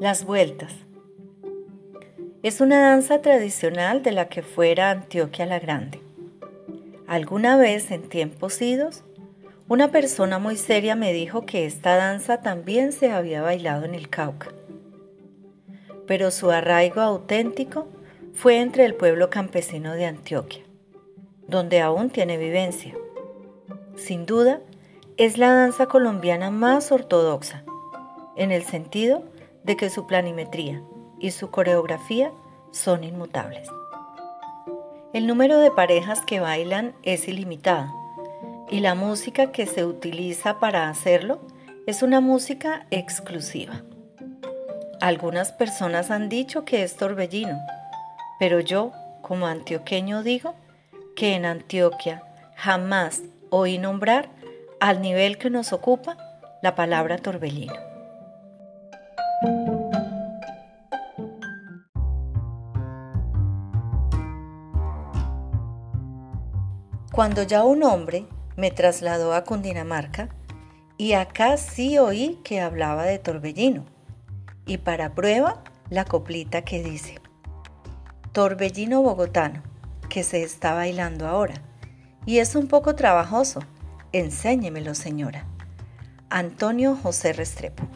Las vueltas. Es una danza tradicional de la que fuera Antioquia la Grande. Alguna vez en tiempos idos, una persona muy seria me dijo que esta danza también se había bailado en el Cauca. Pero su arraigo auténtico fue entre el pueblo campesino de Antioquia, donde aún tiene vivencia. Sin duda, es la danza colombiana más ortodoxa, en el sentido de que su planimetría y su coreografía son inmutables. El número de parejas que bailan es ilimitado y la música que se utiliza para hacerlo es una música exclusiva. Algunas personas han dicho que es torbellino, pero yo, como antioqueño, digo que en Antioquia jamás oí nombrar al nivel que nos ocupa la palabra torbellino. Cuando ya un hombre me trasladó a Cundinamarca, y acá sí oí que hablaba de torbellino, y para prueba la coplita que dice, Torbellino bogotano, que se está bailando ahora, y es un poco trabajoso, enséñemelo señora. Antonio José Restrepo.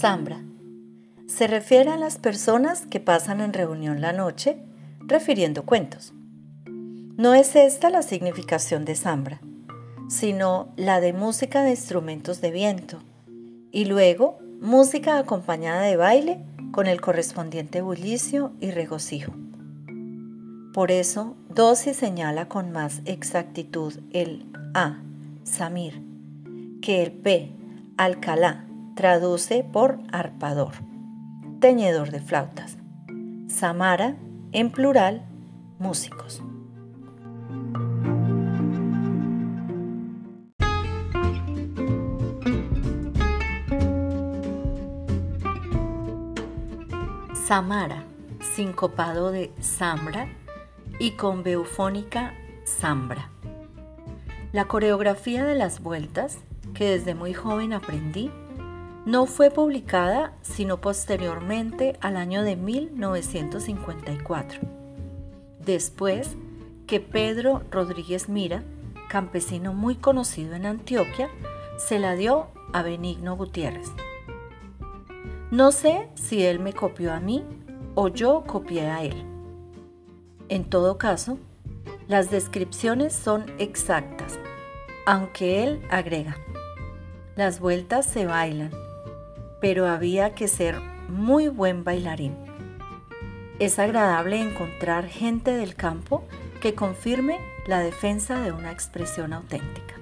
Zambra. Se refiere a las personas que pasan en reunión la noche refiriendo cuentos. No es esta la significación de Zambra, sino la de música de instrumentos de viento y luego música acompañada de baile con el correspondiente bullicio y regocijo. Por eso, Dosi señala con más exactitud el A, Samir, que el P, Alcalá, traduce por arpador, teñedor de flautas. Samara, en plural, músicos. Samara, sincopado de Sambra y con beufónica Zambra. La coreografía de las vueltas, que desde muy joven aprendí, no fue publicada sino posteriormente al año de 1954, después que Pedro Rodríguez Mira, campesino muy conocido en Antioquia, se la dio a Benigno Gutiérrez. No sé si él me copió a mí o yo copié a él. En todo caso, las descripciones son exactas, aunque él agrega, las vueltas se bailan, pero había que ser muy buen bailarín. Es agradable encontrar gente del campo que confirme la defensa de una expresión auténtica.